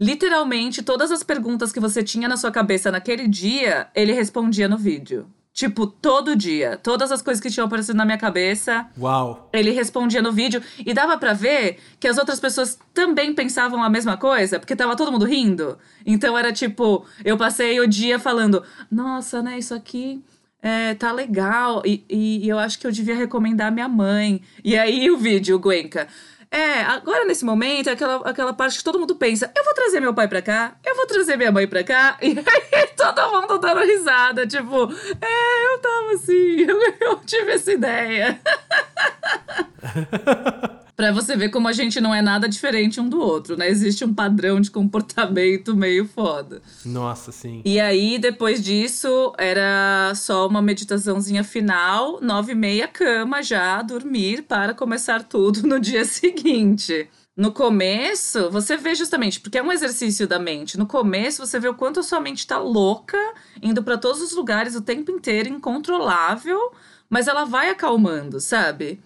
literalmente todas as perguntas que você tinha na sua cabeça naquele dia, ele respondia no vídeo. Tipo, todo dia. Todas as coisas que tinham aparecido na minha cabeça. Uau. Ele respondia no vídeo. E dava para ver que as outras pessoas também pensavam a mesma coisa, porque tava todo mundo rindo. Então era tipo, eu passei o dia falando: Nossa, né, isso aqui. É, tá legal. E, e, e eu acho que eu devia recomendar minha mãe. E aí o vídeo, Guenca. É, agora nesse momento é aquela, aquela parte que todo mundo pensa: eu vou trazer meu pai pra cá, eu vou trazer minha mãe pra cá. E aí todo mundo dando risada, tipo, é, eu tava assim, eu, eu tive essa ideia. Pra você ver como a gente não é nada diferente um do outro, né? Existe um padrão de comportamento meio foda. Nossa, sim. E aí, depois disso, era só uma meditaçãozinha final, nove e meia, cama já, dormir para começar tudo no dia seguinte. No começo, você vê justamente, porque é um exercício da mente. No começo, você vê o quanto a sua mente tá louca, indo para todos os lugares o tempo inteiro, incontrolável, mas ela vai acalmando, sabe?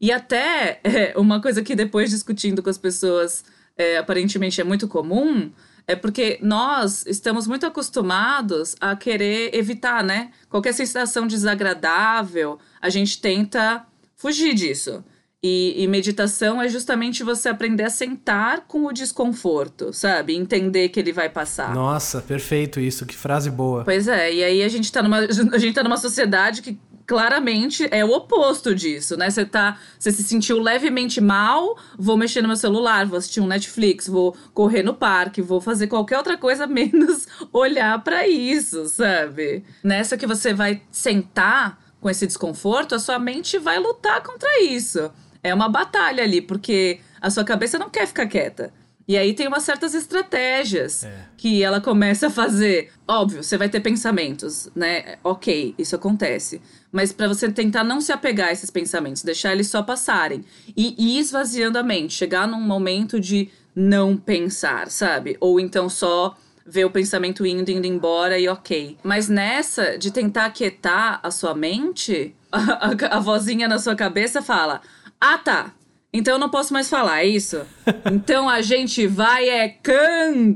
E até é, uma coisa que depois discutindo com as pessoas é, aparentemente é muito comum é porque nós estamos muito acostumados a querer evitar, né? Qualquer sensação desagradável, a gente tenta fugir disso. E, e, meditação é justamente você aprender a sentar com o desconforto, sabe? Entender que ele vai passar. Nossa, perfeito isso, que frase boa. Pois é, e aí a gente tá numa, a gente tá numa sociedade que claramente é o oposto disso, né? Você tá, você se sentiu levemente mal, vou mexer no meu celular, vou assistir um Netflix, vou correr no parque, vou fazer qualquer outra coisa menos olhar para isso, sabe? Nessa que você vai sentar com esse desconforto, a sua mente vai lutar contra isso. É uma batalha ali, porque a sua cabeça não quer ficar quieta. E aí tem umas certas estratégias é. que ela começa a fazer. Óbvio, você vai ter pensamentos, né? Ok, isso acontece. Mas para você tentar não se apegar a esses pensamentos, deixar eles só passarem. E ir esvaziando a mente, chegar num momento de não pensar, sabe? Ou então só ver o pensamento indo, indo embora e ok. Mas nessa de tentar aquietar a sua mente, a, a, a vozinha na sua cabeça fala: Ah, tá então eu não posso mais falar, é isso? então a gente vai é cantar.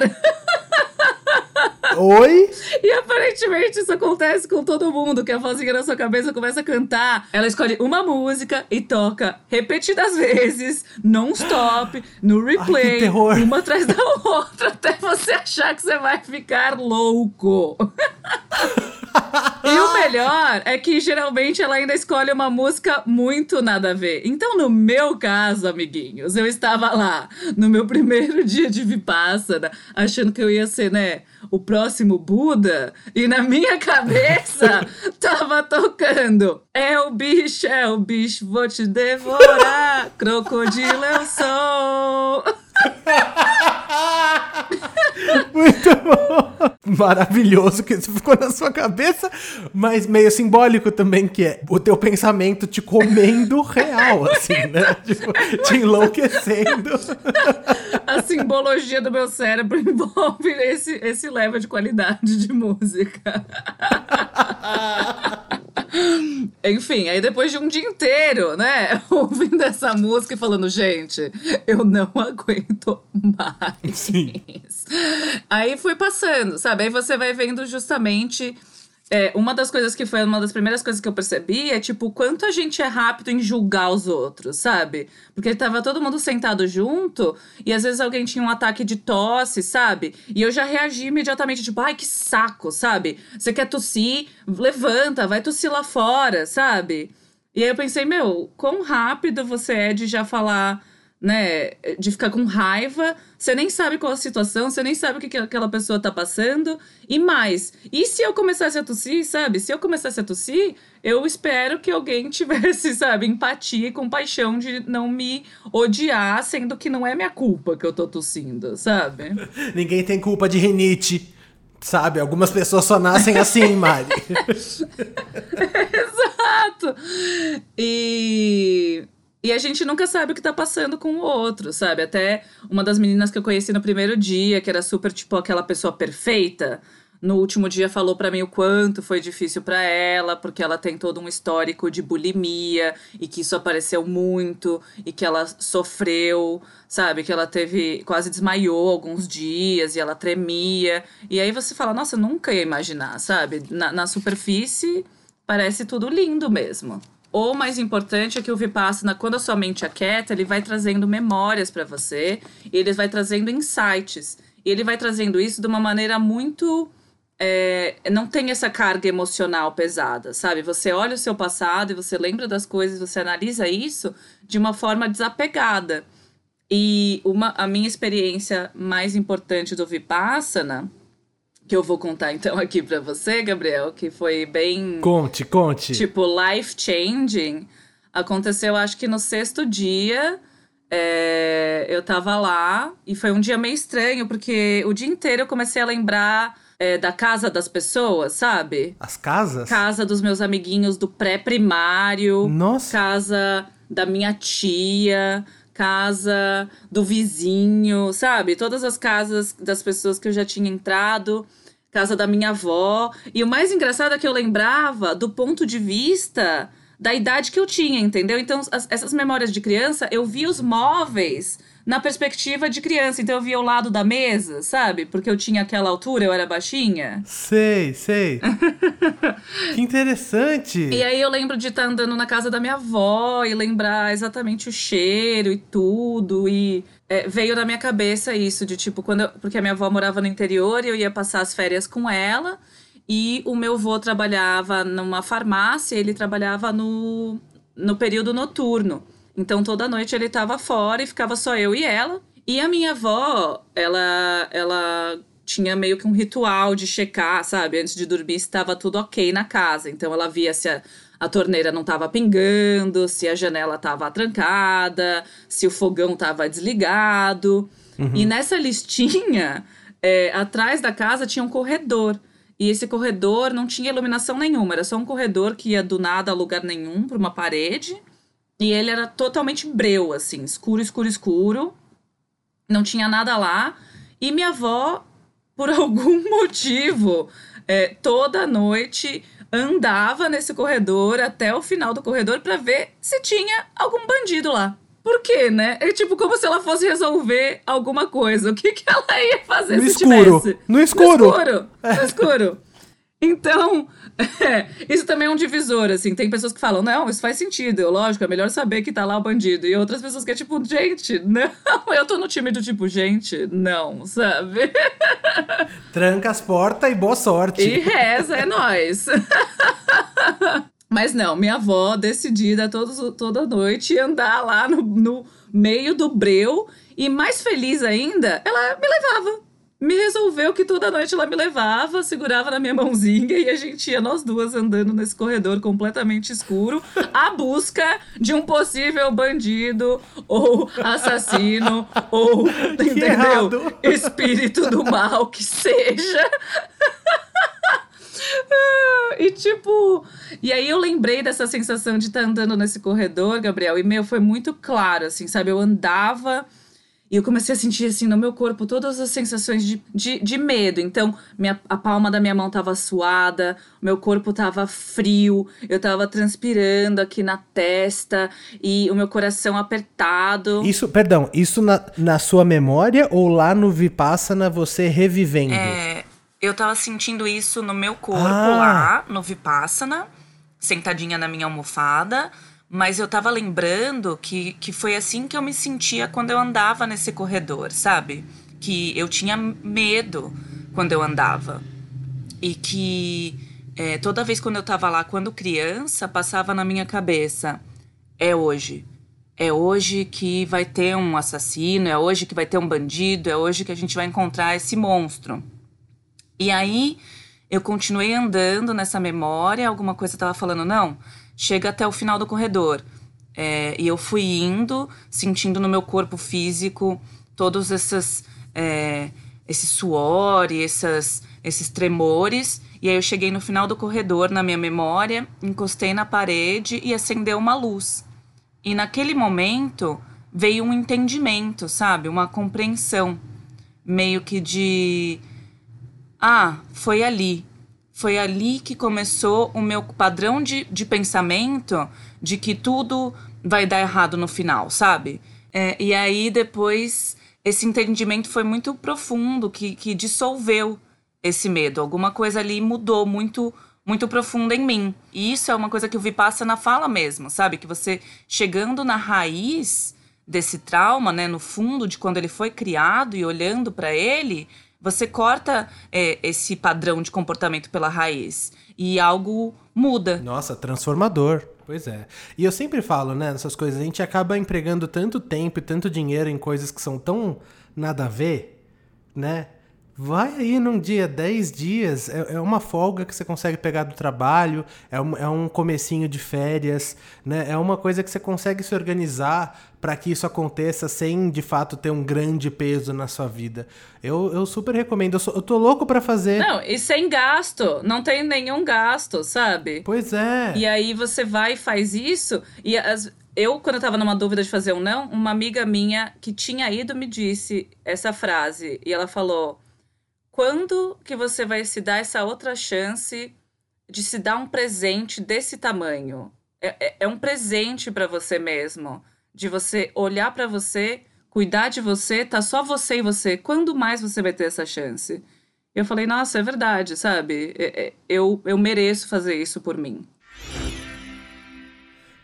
Oi? E aparentemente isso acontece com todo mundo, que a vozinha na sua cabeça começa a cantar. Ela escolhe uma música e toca repetidas vezes, non-stop, no replay, Ai, uma atrás da outra, até você achar que você vai ficar louco. e o melhor é que geralmente ela ainda escolhe uma música muito nada a ver. Então, no meu caso, amiguinhos, eu estava lá no meu primeiro dia de Vipassana, achando que eu ia ser, né, o próximo Buda, e na minha cabeça tava tocando: É o bicho, é o bicho, vou te devorar, crocodilo eu sou. Muito bom. Maravilhoso que isso ficou na sua cabeça, mas meio simbólico também, que é o teu pensamento te comendo real, assim, né? Tipo, te enlouquecendo. A simbologia do meu cérebro envolve esse, esse level de qualidade de música. Enfim, aí depois de um dia inteiro, né, ouvindo essa música e falando, gente, eu não aguento mais. Sim. Aí foi passando, sabe? Aí você vai vendo justamente é, uma das coisas que foi uma das primeiras coisas que eu percebi é, tipo, quanto a gente é rápido em julgar os outros, sabe? Porque tava todo mundo sentado junto e às vezes alguém tinha um ataque de tosse, sabe? E eu já reagi imediatamente, tipo, ai, que saco, sabe? Você quer tossir? Levanta, vai tossir lá fora, sabe? E aí eu pensei, meu, quão rápido você é de já falar né, de ficar com raiva, você nem sabe qual a situação, você nem sabe o que, que aquela pessoa tá passando. E mais, e se eu começasse a tossir, sabe? Se eu começasse a tossir, eu espero que alguém tivesse, sabe, empatia e compaixão de não me odiar, sendo que não é minha culpa que eu tô tossindo, sabe? Ninguém tem culpa de rinite. Sabe, algumas pessoas só nascem assim, Mari. Exato. E e a gente nunca sabe o que tá passando com o outro, sabe? Até uma das meninas que eu conheci no primeiro dia, que era super, tipo, aquela pessoa perfeita, no último dia falou para mim o quanto foi difícil para ela, porque ela tem todo um histórico de bulimia e que isso apareceu muito e que ela sofreu, sabe? Que ela teve quase desmaiou alguns dias e ela tremia. E aí você fala, nossa, nunca ia imaginar, sabe? Na, na superfície parece tudo lindo mesmo. O mais importante é que o Vipassana, quando a sua mente aquieta, ele vai trazendo memórias para você, ele vai trazendo insights. E ele vai trazendo isso de uma maneira muito. É, não tem essa carga emocional pesada, sabe? Você olha o seu passado e você lembra das coisas, você analisa isso de uma forma desapegada. E uma, a minha experiência mais importante do Vipassana que eu vou contar então aqui para você, Gabriel, que foi bem. Conte, conte. Tipo, life changing. Aconteceu, acho que no sexto dia. É, eu tava lá e foi um dia meio estranho, porque o dia inteiro eu comecei a lembrar é, da casa das pessoas, sabe? As casas? Casa dos meus amiguinhos do pré-primário. Nossa. Casa da minha tia casa do vizinho, sabe? Todas as casas das pessoas que eu já tinha entrado, casa da minha avó. E o mais engraçado é que eu lembrava do ponto de vista da idade que eu tinha, entendeu? Então, as, essas memórias de criança, eu vi os móveis na perspectiva de criança. Então eu via o lado da mesa, sabe? Porque eu tinha aquela altura, eu era baixinha. Sei, sei. que interessante. E aí eu lembro de estar tá andando na casa da minha avó e lembrar exatamente o cheiro e tudo. E é, veio na minha cabeça isso de tipo, quando eu, porque a minha avó morava no interior e eu ia passar as férias com ela. E o meu avô trabalhava numa farmácia, ele trabalhava no, no período noturno. Então toda noite ele estava fora e ficava só eu e ela. E a minha avó, ela, ela tinha meio que um ritual de checar, sabe? Antes de dormir, se estava tudo ok na casa. Então ela via se a, a torneira não estava pingando, se a janela estava trancada, se o fogão estava desligado. Uhum. E nessa listinha, é, atrás da casa tinha um corredor. E esse corredor não tinha iluminação nenhuma, era só um corredor que ia do nada a lugar nenhum, para uma parede. E ele era totalmente breu, assim, escuro, escuro, escuro. Não tinha nada lá. E minha avó, por algum motivo, é, toda noite andava nesse corredor até o final do corredor para ver se tinha algum bandido lá. Por quê, né? É tipo como se ela fosse resolver alguma coisa. O que, que ela ia fazer no se escuro. tivesse? No escuro. No escuro. É. No escuro. Então, é, isso também é um divisor, assim. Tem pessoas que falam, não, isso faz sentido. Lógico, é melhor saber que tá lá o bandido. E outras pessoas que é tipo, gente, não. Eu tô no time do tipo, gente, não, sabe? Tranca as portas e boa sorte. E reza, é nóis. Mas não, minha avó decidida todos, toda noite andar lá no, no meio do breu. E mais feliz ainda, ela me levava me resolveu que toda noite ela me levava, segurava na minha mãozinha e a gente ia nós duas andando nesse corredor completamente escuro à busca de um possível bandido ou assassino ou, que entendeu? Errado. Espírito do mal que seja. e tipo, e aí eu lembrei dessa sensação de estar tá andando nesse corredor, Gabriel, e meu, foi muito claro, assim, sabe? Eu andava E eu comecei a sentir, assim, no meu corpo todas as sensações de, de, de medo. Então, minha, a palma da minha mão tava suada, meu corpo tava frio, eu tava transpirando aqui na testa e o meu coração apertado. Isso, perdão, isso na, na sua memória ou lá no Vipassana você revivendo? É, eu tava sentindo isso no meu corpo ah. lá, no Vipassana, sentadinha na minha almofada mas eu tava lembrando que, que foi assim que eu me sentia quando eu andava nesse corredor, sabe? Que eu tinha medo quando eu andava. E que é, toda vez quando eu tava lá, quando criança, passava na minha cabeça: é hoje. É hoje que vai ter um assassino, é hoje que vai ter um bandido, é hoje que a gente vai encontrar esse monstro. E aí eu continuei andando nessa memória, alguma coisa tava falando, não, chega até o final do corredor. É, e eu fui indo, sentindo no meu corpo físico todos esses, é, esse suor esses tremores. E aí eu cheguei no final do corredor, na minha memória, encostei na parede e acendeu uma luz. E naquele momento veio um entendimento, sabe? Uma compreensão. Meio que de. Ah, foi ali foi ali que começou o meu padrão de, de pensamento de que tudo vai dar errado no final, sabe? É, e aí depois esse entendimento foi muito profundo, que, que dissolveu esse medo. Alguma coisa ali mudou muito muito profunda em mim. E isso é uma coisa que o Vipassana fala mesmo, sabe? Que você chegando na raiz desse trauma, né, no fundo de quando ele foi criado e olhando para ele, você corta é, esse padrão de comportamento pela raiz e algo muda. Nossa, transformador. Pois é. E eu sempre falo, né, nessas coisas, a gente acaba empregando tanto tempo e tanto dinheiro em coisas que são tão nada a ver, né? Vai aí num dia, 10 dias, é, é, uma folga que você consegue pegar do trabalho, é um, é um comecinho de férias, né? É uma coisa que você consegue se organizar para que isso aconteça sem, de fato, ter um grande peso na sua vida. Eu, eu super recomendo, eu, sou, eu tô louco para fazer. Não, e sem gasto, não tem nenhum gasto, sabe? Pois é. E aí você vai e faz isso, e as, eu, quando eu tava numa dúvida de fazer ou não, uma amiga minha que tinha ido me disse essa frase, e ela falou quando que você vai se dar essa outra chance de se dar um presente desse tamanho? É, é, é um presente para você mesmo, de você olhar para você, cuidar de você, tá só você e você. Quando mais você vai ter essa chance? Eu falei, nossa, é verdade, sabe? É, é, eu, eu mereço fazer isso por mim.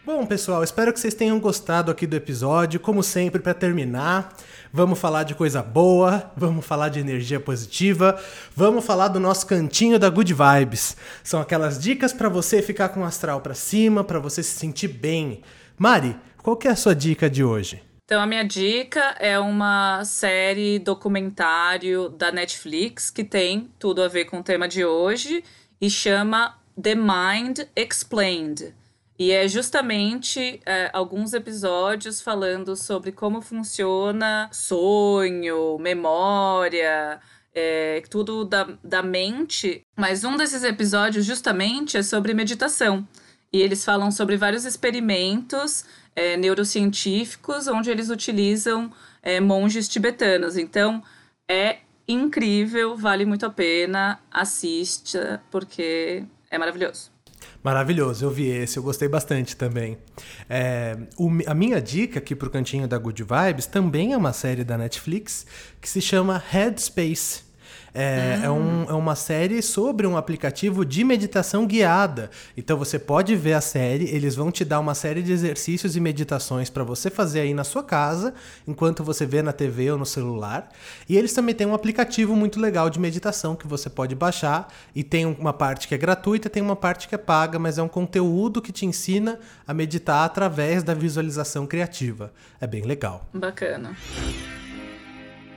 Bom, pessoal, espero que vocês tenham gostado aqui do episódio. Como sempre, para terminar, vamos falar de coisa boa, vamos falar de energia positiva, vamos falar do nosso cantinho da Good Vibes. São aquelas dicas para você ficar com o astral para cima, para você se sentir bem. Mari, qual que é a sua dica de hoje? Então, a minha dica é uma série documentário da Netflix que tem tudo a ver com o tema de hoje e chama The Mind Explained. E é justamente é, alguns episódios falando sobre como funciona sonho, memória, é, tudo da, da mente. Mas um desses episódios, justamente, é sobre meditação. E eles falam sobre vários experimentos é, neurocientíficos onde eles utilizam é, monges tibetanos. Então, é incrível, vale muito a pena, assista, porque é maravilhoso. Maravilhoso, eu vi esse, eu gostei bastante também. É, o, a minha dica aqui pro cantinho da Good Vibes também é uma série da Netflix que se chama Headspace. É, é, um, é, uma série sobre um aplicativo de meditação guiada. Então você pode ver a série, eles vão te dar uma série de exercícios e meditações para você fazer aí na sua casa, enquanto você vê na TV ou no celular. E eles também têm um aplicativo muito legal de meditação que você pode baixar. E tem uma parte que é gratuita, tem uma parte que é paga, mas é um conteúdo que te ensina a meditar através da visualização criativa. É bem legal. Bacana.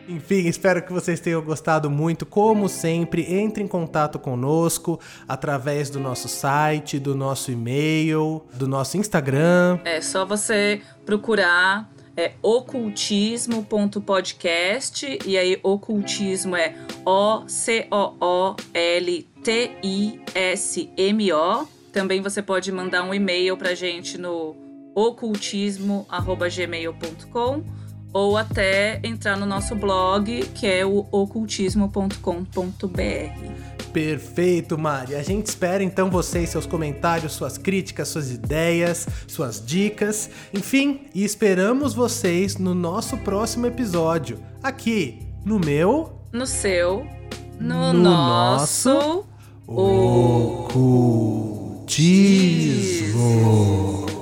Enfim, espero que vocês tenham gostado muito. Como sempre, entre em contato conosco através do nosso site, do nosso e-mail, do nosso Instagram. É só você procurar é ocultismo.podcast e aí ocultismo é O C O O L T I S M O. Também você pode mandar um e-mail pra gente no ocultismo@gmail.com ou até entrar no nosso blog, que é o ocultismo.com.br. Perfeito, Mari. A gente espera então vocês, seus comentários, suas críticas, suas ideias, suas dicas, enfim, e esperamos vocês no nosso próximo episódio, aqui no meu, no seu, no, no nosso, nosso ocultismo.